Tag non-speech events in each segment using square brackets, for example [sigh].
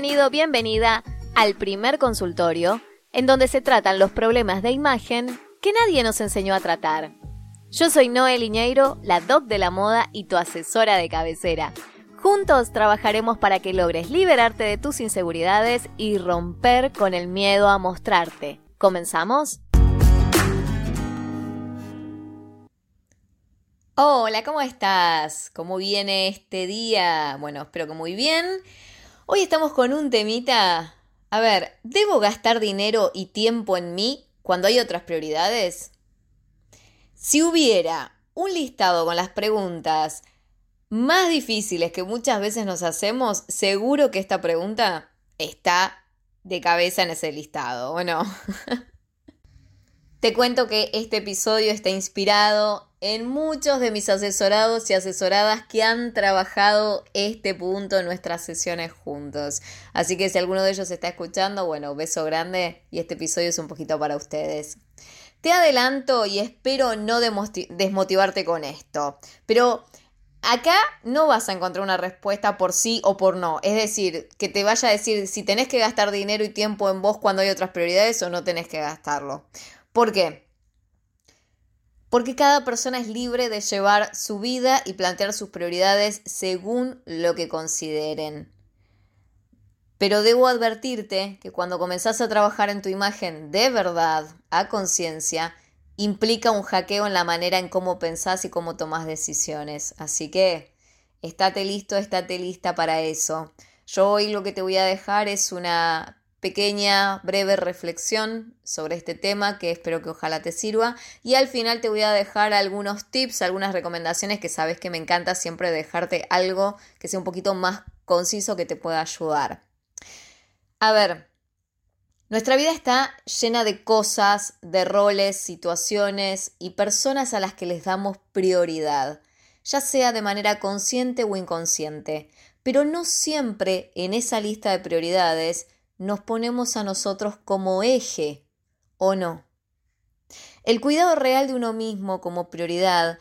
Bienvenido, bienvenida al primer consultorio, en donde se tratan los problemas de imagen que nadie nos enseñó a tratar. Yo soy Noel Iñeiro, la doc de la moda y tu asesora de cabecera. Juntos trabajaremos para que logres liberarte de tus inseguridades y romper con el miedo a mostrarte. ¿Comenzamos? Hola, ¿cómo estás? ¿Cómo viene este día? Bueno, espero que muy bien. Hoy estamos con un temita. A ver, ¿debo gastar dinero y tiempo en mí cuando hay otras prioridades? Si hubiera un listado con las preguntas más difíciles que muchas veces nos hacemos, seguro que esta pregunta está de cabeza en ese listado, ¿o no? [laughs] Te cuento que este episodio está inspirado en muchos de mis asesorados y asesoradas que han trabajado este punto en nuestras sesiones juntos. Así que si alguno de ellos está escuchando, bueno, beso grande y este episodio es un poquito para ustedes. Te adelanto y espero no desmotivarte con esto, pero acá no vas a encontrar una respuesta por sí o por no. Es decir, que te vaya a decir si tenés que gastar dinero y tiempo en vos cuando hay otras prioridades o no tenés que gastarlo. ¿Por qué? porque cada persona es libre de llevar su vida y plantear sus prioridades según lo que consideren. Pero debo advertirte que cuando comenzás a trabajar en tu imagen de verdad, a conciencia, implica un hackeo en la manera en cómo pensás y cómo tomás decisiones. Así que, estate listo, estate lista para eso. Yo hoy lo que te voy a dejar es una pequeña, breve reflexión sobre este tema que espero que ojalá te sirva. Y al final te voy a dejar algunos tips, algunas recomendaciones que sabes que me encanta siempre dejarte algo que sea un poquito más conciso que te pueda ayudar. A ver, nuestra vida está llena de cosas, de roles, situaciones y personas a las que les damos prioridad, ya sea de manera consciente o inconsciente. Pero no siempre en esa lista de prioridades nos ponemos a nosotros como eje o no. El cuidado real de uno mismo como prioridad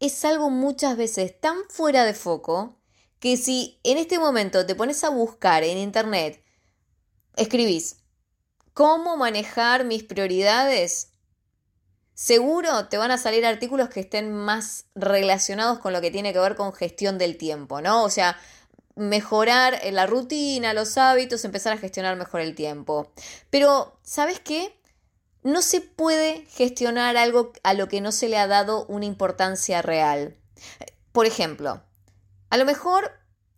es algo muchas veces tan fuera de foco que si en este momento te pones a buscar en internet, escribís, ¿cómo manejar mis prioridades? Seguro te van a salir artículos que estén más relacionados con lo que tiene que ver con gestión del tiempo, ¿no? O sea, mejorar la rutina, los hábitos, empezar a gestionar mejor el tiempo. Pero, ¿sabes qué? No se puede gestionar algo a lo que no se le ha dado una importancia real. Por ejemplo, a lo mejor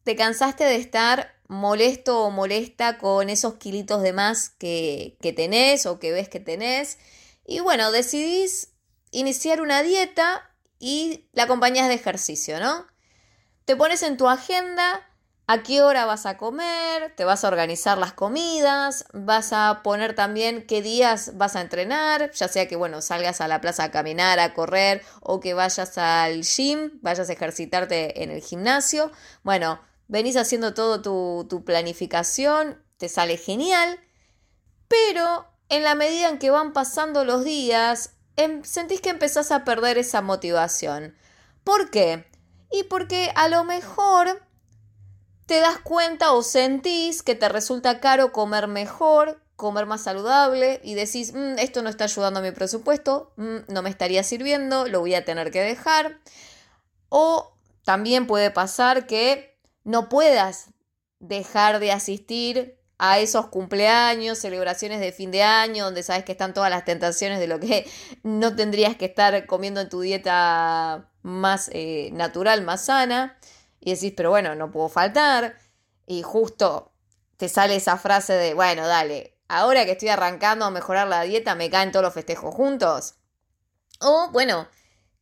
te cansaste de estar molesto o molesta con esos kilitos de más que, que tenés o que ves que tenés. Y bueno, decidís iniciar una dieta y la acompañas de ejercicio, ¿no? Te pones en tu agenda a qué hora vas a comer, te vas a organizar las comidas, vas a poner también qué días vas a entrenar, ya sea que bueno, salgas a la plaza a caminar, a correr o que vayas al gym, vayas a ejercitarte en el gimnasio. Bueno, venís haciendo todo tu, tu planificación, te sale genial, pero en la medida en que van pasando los días, em, sentís que empezás a perder esa motivación. ¿Por qué? Y porque a lo mejor te das cuenta o sentís que te resulta caro comer mejor, comer más saludable y decís, mm, esto no está ayudando a mi presupuesto, mm, no me estaría sirviendo, lo voy a tener que dejar. O también puede pasar que no puedas dejar de asistir a esos cumpleaños, celebraciones de fin de año, donde sabes que están todas las tentaciones de lo que [laughs] no tendrías que estar comiendo en tu dieta más eh, natural, más sana y decís, pero bueno, no puedo faltar. Y justo te sale esa frase de, bueno, dale, ahora que estoy arrancando a mejorar la dieta, me caen todos los festejos juntos. O, bueno,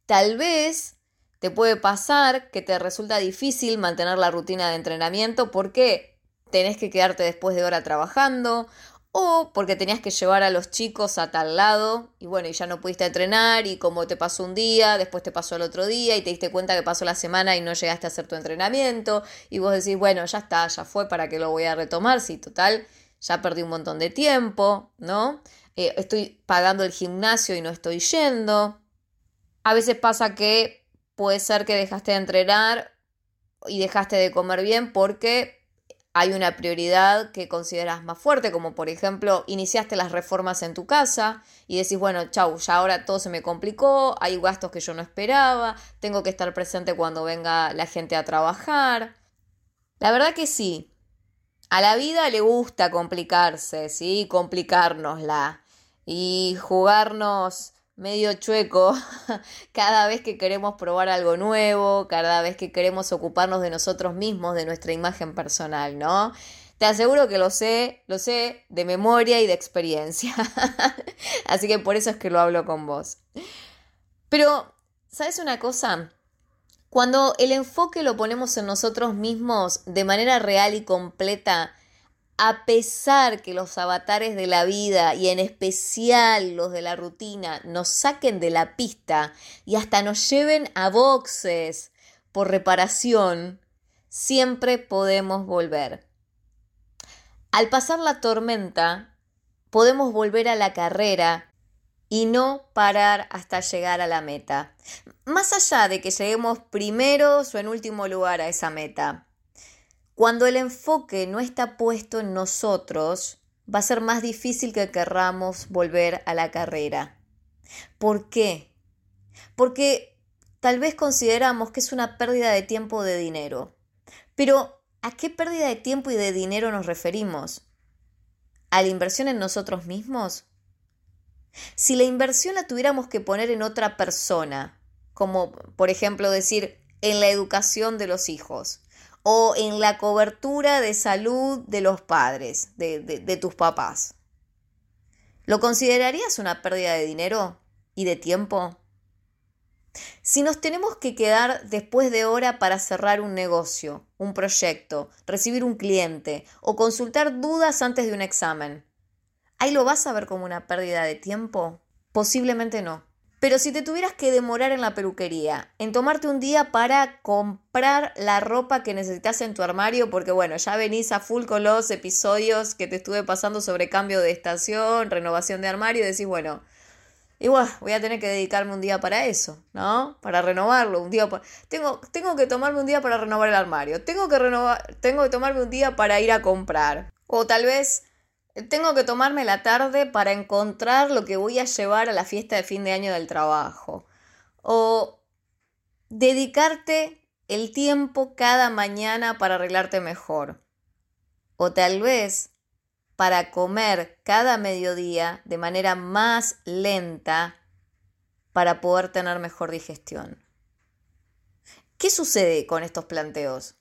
tal vez te puede pasar que te resulta difícil mantener la rutina de entrenamiento porque tenés que quedarte después de hora trabajando o porque tenías que llevar a los chicos a tal lado y bueno, y ya no pudiste entrenar y como te pasó un día, después te pasó el otro día y te diste cuenta que pasó la semana y no llegaste a hacer tu entrenamiento y vos decís, bueno, ya está, ya fue, ¿para qué lo voy a retomar? Si total, ya perdí un montón de tiempo, ¿no? Eh, estoy pagando el gimnasio y no estoy yendo. A veces pasa que puede ser que dejaste de entrenar y dejaste de comer bien porque hay una prioridad que consideras más fuerte, como por ejemplo, iniciaste las reformas en tu casa y decís, bueno, chau, ya ahora todo se me complicó, hay gastos que yo no esperaba, tengo que estar presente cuando venga la gente a trabajar. La verdad que sí, a la vida le gusta complicarse, ¿sí? Complicárnosla y jugarnos medio chueco [laughs] cada vez que queremos probar algo nuevo, cada vez que queremos ocuparnos de nosotros mismos, de nuestra imagen personal, ¿no? Te aseguro que lo sé, lo sé de memoria y de experiencia. [laughs] Así que por eso es que lo hablo con vos. Pero, ¿sabes una cosa? Cuando el enfoque lo ponemos en nosotros mismos de manera real y completa, a pesar que los avatares de la vida y en especial los de la rutina nos saquen de la pista y hasta nos lleven a boxes por reparación, siempre podemos volver. Al pasar la tormenta, podemos volver a la carrera y no parar hasta llegar a la meta. Más allá de que lleguemos primeros o en último lugar a esa meta. Cuando el enfoque no está puesto en nosotros, va a ser más difícil que querramos volver a la carrera. ¿Por qué? Porque tal vez consideramos que es una pérdida de tiempo o de dinero. Pero, ¿a qué pérdida de tiempo y de dinero nos referimos? ¿A la inversión en nosotros mismos? Si la inversión la tuviéramos que poner en otra persona, como por ejemplo decir en la educación de los hijos, o en la cobertura de salud de los padres, de, tus papás. ¿Lo considerarías una pérdida de dinero y de tiempo? Si nos tenemos que quedar después de hora para cerrar un negocio, un proyecto, recibir un cliente o consultar dudas antes de un examen, ¿ahí lo vas a ver como una pérdida de tiempo? Posiblemente no. Pero si te tuvieras que demorar en la peluquería, en tomarte un día para comprar la ropa que necesitas en tu armario, porque bueno, ya venís a full con los episodios que te estuve pasando sobre cambio de estación, renovación de armario, y decís, bueno, igual voy a tener que dedicarme un día para eso, ¿no? Para renovarlo, un día tengo, tengo que tomarme un día para renovar el armario, tengo que renovar, tengo que tomarme un día para ir a comprar. O tal vez tengo que tomarme la tarde para encontrar lo que voy a llevar a la fiesta de fin de año del trabajo. O dedicarte el tiempo cada mañana para arreglarte mejor. O tal vez para comer cada mediodía de manera más lenta para poder tener mejor digestión. ¿Qué sucede con estos planteos?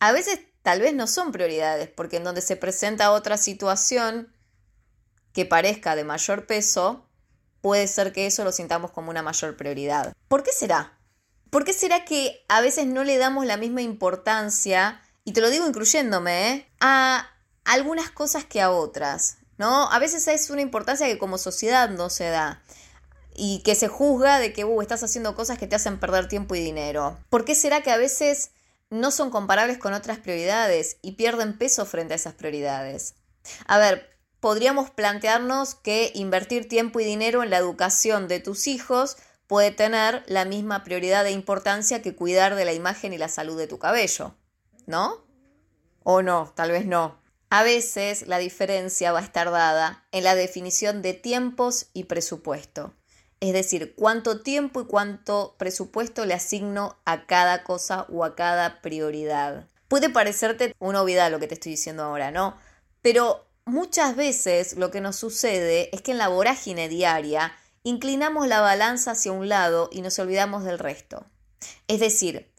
A veces tal vez no son prioridades, porque en donde se presenta otra situación que parezca de mayor peso, puede ser que eso lo sintamos como una mayor prioridad. ¿Por qué será? ¿Por qué será que a veces no le damos la misma importancia, y te lo digo incluyéndome, ¿eh? a algunas cosas que a otras? ¿No? A veces es una importancia que como sociedad no se da y que se juzga de que uh, estás haciendo cosas que te hacen perder tiempo y dinero. ¿Por qué será que a veces no son comparables con otras prioridades y pierden peso frente a esas prioridades. A ver, podríamos plantearnos que invertir tiempo y dinero en la educación de tus hijos puede tener la misma prioridad e importancia que cuidar de la imagen y la salud de tu cabello, ¿no? O no, tal vez no. A veces la diferencia va a estar dada en la definición de tiempos y presupuesto es decir, cuánto tiempo y cuánto presupuesto le asigno a cada cosa o a cada prioridad. Puede parecerte una obviedad lo que te estoy diciendo ahora, ¿no? Pero muchas veces lo que nos sucede es que en la vorágine diaria inclinamos la balanza hacia un lado y nos olvidamos del resto. Es decir,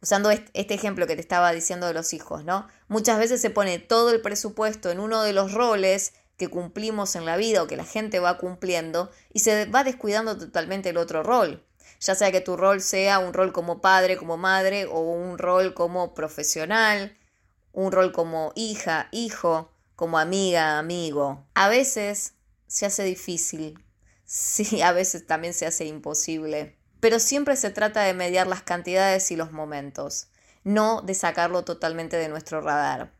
usando este ejemplo que te estaba diciendo de los hijos, ¿no? Muchas veces se pone todo el presupuesto en uno de los roles que cumplimos en la vida o que la gente va cumpliendo y se va descuidando totalmente el otro rol. Ya sea que tu rol sea un rol como padre, como madre o un rol como profesional, un rol como hija, hijo, como amiga, amigo. A veces se hace difícil, sí, [laughs] a veces también se hace imposible, pero siempre se trata de mediar las cantidades y los momentos, no de sacarlo totalmente de nuestro radar.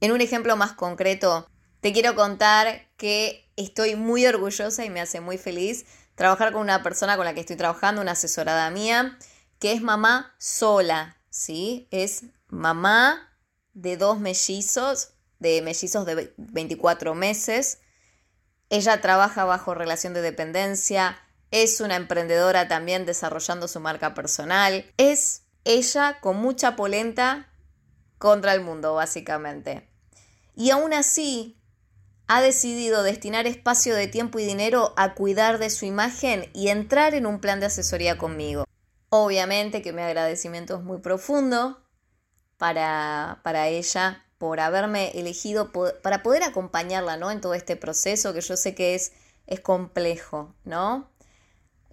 En un ejemplo más concreto, te quiero contar que estoy muy orgullosa y me hace muy feliz trabajar con una persona con la que estoy trabajando, una asesorada mía, que es mamá sola, ¿sí? Es mamá de dos mellizos, de mellizos de 24 meses. Ella trabaja bajo relación de dependencia, es una emprendedora también desarrollando su marca personal. Es ella con mucha polenta contra el mundo, básicamente. Y aún así, ha decidido destinar espacio de tiempo y dinero a cuidar de su imagen y entrar en un plan de asesoría conmigo. Obviamente que mi agradecimiento es muy profundo para, para ella por haberme elegido para poder acompañarla ¿no? en todo este proceso que yo sé que es, es complejo, ¿no?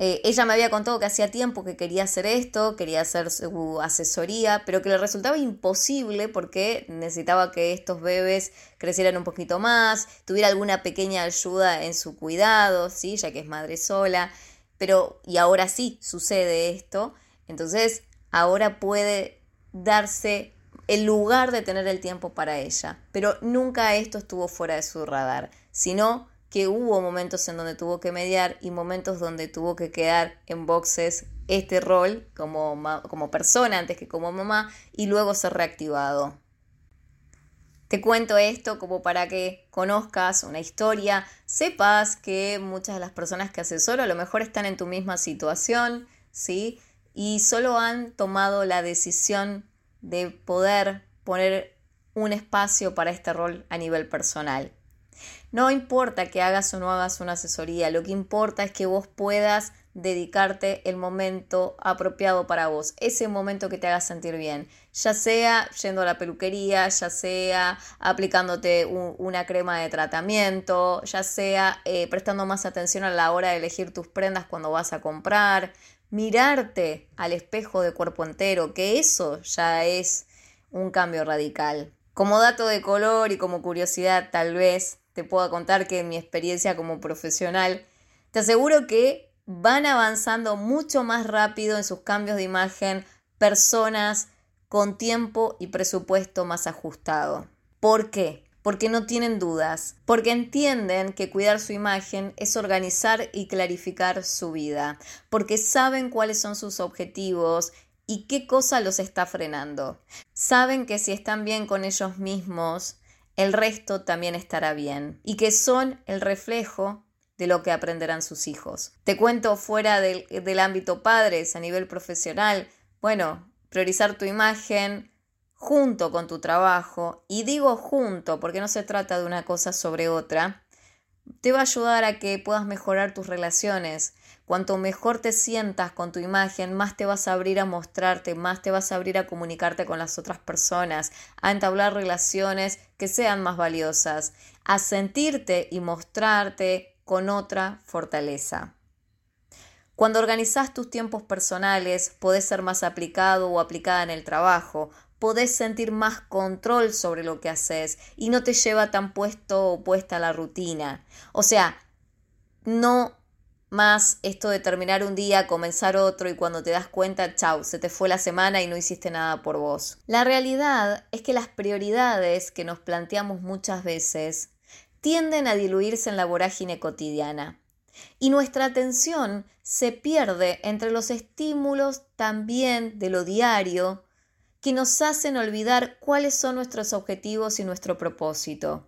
Eh, ella me había contado que hacía tiempo que quería hacer esto, quería hacer su asesoría, pero que le resultaba imposible porque necesitaba que estos bebés crecieran un poquito más, tuviera alguna pequeña ayuda en su cuidado, ¿sí? ya que es madre sola. Pero, y ahora sí sucede esto, entonces ahora puede darse el lugar de tener el tiempo para ella. Pero nunca esto estuvo fuera de su radar, sino que hubo momentos en donde tuvo que mediar y momentos donde tuvo que quedar en boxes este rol como, como persona antes que como mamá y luego ser reactivado. Te cuento esto como para que conozcas una historia, sepas que muchas de las personas que asesoro a lo mejor están en tu misma situación, ¿sí? Y solo han tomado la decisión de poder poner un espacio para este rol a nivel personal. No importa que hagas o no hagas una asesoría, lo que importa es que vos puedas dedicarte el momento apropiado para vos, ese momento que te haga sentir bien, ya sea yendo a la peluquería, ya sea aplicándote una crema de tratamiento, ya sea eh, prestando más atención a la hora de elegir tus prendas cuando vas a comprar, mirarte al espejo de cuerpo entero, que eso ya es un cambio radical. Como dato de color y como curiosidad tal vez, te puedo contar que en mi experiencia como profesional, te aseguro que van avanzando mucho más rápido en sus cambios de imagen personas con tiempo y presupuesto más ajustado. ¿Por qué? Porque no tienen dudas, porque entienden que cuidar su imagen es organizar y clarificar su vida, porque saben cuáles son sus objetivos y qué cosa los está frenando. Saben que si están bien con ellos mismos, el resto también estará bien y que son el reflejo de lo que aprenderán sus hijos. Te cuento fuera del, del ámbito padres, a nivel profesional, bueno, priorizar tu imagen junto con tu trabajo, y digo junto porque no se trata de una cosa sobre otra, te va a ayudar a que puedas mejorar tus relaciones, Cuanto mejor te sientas con tu imagen, más te vas a abrir a mostrarte, más te vas a abrir a comunicarte con las otras personas, a entablar relaciones que sean más valiosas, a sentirte y mostrarte con otra fortaleza. Cuando organizas tus tiempos personales, podés ser más aplicado o aplicada en el trabajo, podés sentir más control sobre lo que haces y no te lleva tan puesto o puesta la rutina. O sea, no más esto de terminar un día, comenzar otro y cuando te das cuenta, chau, se te fue la semana y no hiciste nada por vos. La realidad es que las prioridades que nos planteamos muchas veces tienden a diluirse en la vorágine cotidiana y nuestra atención se pierde entre los estímulos también de lo diario que nos hacen olvidar cuáles son nuestros objetivos y nuestro propósito.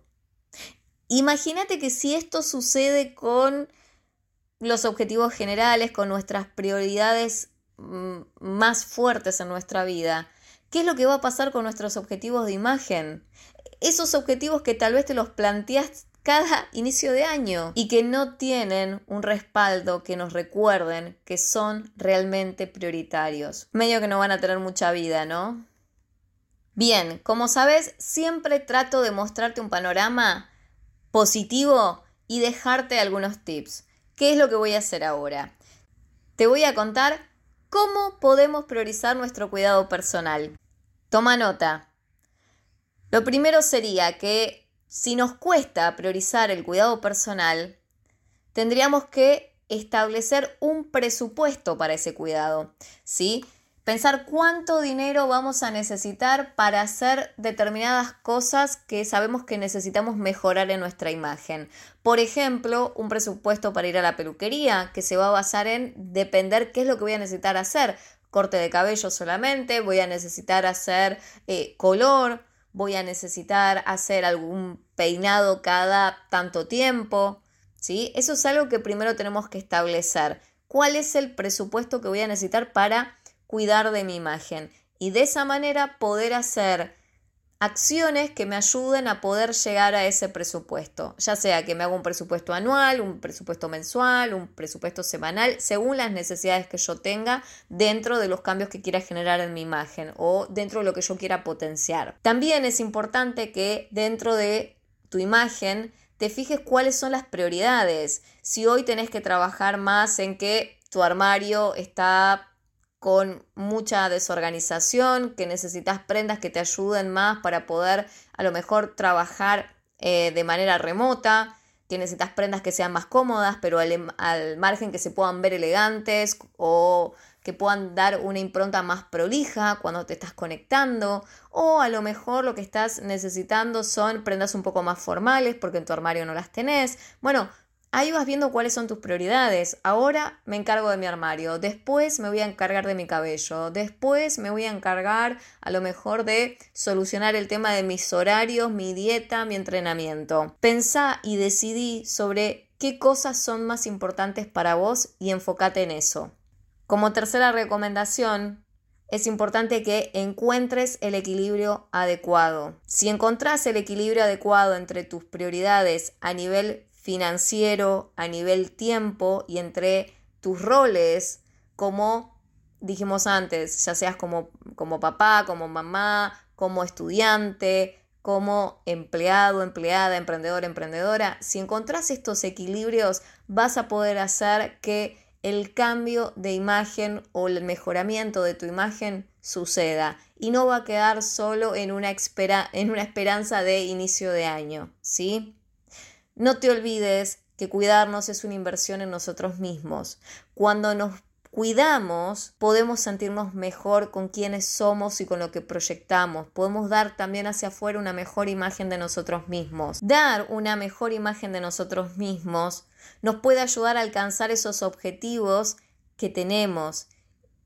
Imagínate que si esto sucede con los objetivos generales, con nuestras prioridades mm, más fuertes en nuestra vida. ¿Qué es lo que va a pasar con nuestros objetivos de imagen? Esos objetivos que tal vez te los planteas cada inicio de año y que no tienen un respaldo que nos recuerden que son realmente prioritarios. Medio que no van a tener mucha vida, ¿no? Bien, como sabes, siempre trato de mostrarte un panorama positivo y dejarte algunos tips. ¿Qué es lo que voy a hacer ahora? Te voy a contar cómo podemos priorizar nuestro cuidado personal. Toma nota. Lo primero sería que si nos cuesta priorizar el cuidado personal, tendríamos que establecer un presupuesto para ese cuidado, ¿sí? Pensar cuánto dinero vamos a necesitar para hacer determinadas cosas que sabemos que necesitamos mejorar en nuestra imagen. Por ejemplo, un presupuesto para ir a la peluquería que se va a basar en depender qué es lo que voy a necesitar hacer. Corte de cabello solamente, voy a necesitar hacer eh, color, voy a necesitar hacer algún peinado cada tanto tiempo, ¿sí? Eso es algo que primero tenemos que establecer. ¿Cuál es el presupuesto que voy a necesitar para cuidar de mi imagen? Y de esa manera poder hacer acciones que me ayuden a poder llegar a ese presupuesto, ya sea que me haga un presupuesto anual, un presupuesto mensual, un presupuesto semanal, según las necesidades que yo tenga dentro de los cambios que quiera generar en mi imagen o dentro de lo que yo quiera potenciar. También es importante que dentro de tu imagen te fijes cuáles son las prioridades. Si hoy tenés que trabajar más en que tu armario está con mucha desorganización, que necesitas prendas que te ayuden más para poder a lo mejor trabajar eh, de manera remota, que necesitas prendas que sean más cómodas, pero al, al, margen que se puedan ver elegantes o que puedan dar una impronta más prolija cuando te estás conectando, o a lo mejor lo que estás necesitando son prendas un poco más formales porque en tu armario no las tenés. Bueno, Ahí vas viendo cuáles son tus prioridades. Ahora me encargo de mi armario, después me voy a encargar de mi cabello, después me voy a encargar a lo mejor de solucionar el tema de mis horarios, mi dieta, mi entrenamiento. Pensá y decidí sobre qué cosas son más importantes para vos y enfócate en eso. Como tercera recomendación, es importante que encuentres el equilibrio adecuado. Si encontrás el equilibrio adecuado entre tus prioridades a nivel financiero, a nivel tiempo y entre tus roles como dijimos antes, ya seas como, como papá, como mamá, como estudiante, como empleado, empleada, emprendedor, emprendedora, si encontrás estos equilibrios vas a poder hacer que el cambio de imagen o el mejoramiento de tu imagen suceda y no va a quedar solo en una, espera, en una esperanza de inicio de año, ¿sí? No te olvides que cuidarnos es una inversión en nosotros mismos. Cuando nos cuidamos, podemos sentirnos mejor con quienes somos y con lo que proyectamos. Podemos dar también hacia afuera una mejor imagen de nosotros mismos. Dar una mejor imagen de nosotros mismos nos puede ayudar a alcanzar esos objetivos que tenemos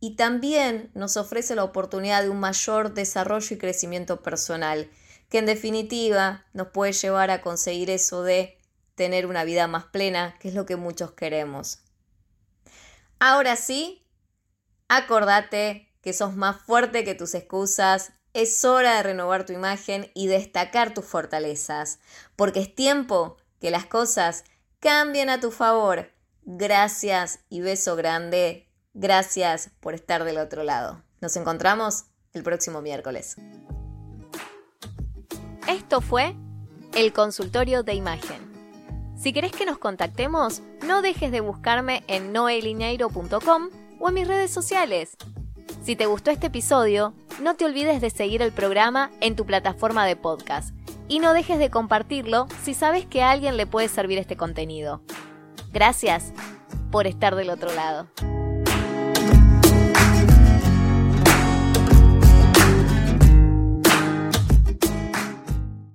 y también nos ofrece la oportunidad de un mayor desarrollo y crecimiento personal, que en definitiva nos puede llevar a conseguir eso de tener una vida más plena, que es lo que muchos queremos. Ahora sí, acordate que sos más fuerte que tus excusas, es hora de renovar tu imagen y destacar tus fortalezas, porque es tiempo que las cosas cambien a tu favor. Gracias y beso grande. Gracias por estar del otro lado. Nos encontramos el próximo miércoles. Esto fue el consultorio de imagen. Si querés que nos contactemos, no dejes de buscarme en noelineiro.com o en mis redes sociales. Si te gustó este episodio, no te olvides de seguir el programa en tu plataforma de podcast y no dejes de compartirlo si sabes que a alguien le puede servir este contenido. Gracias por estar del otro lado.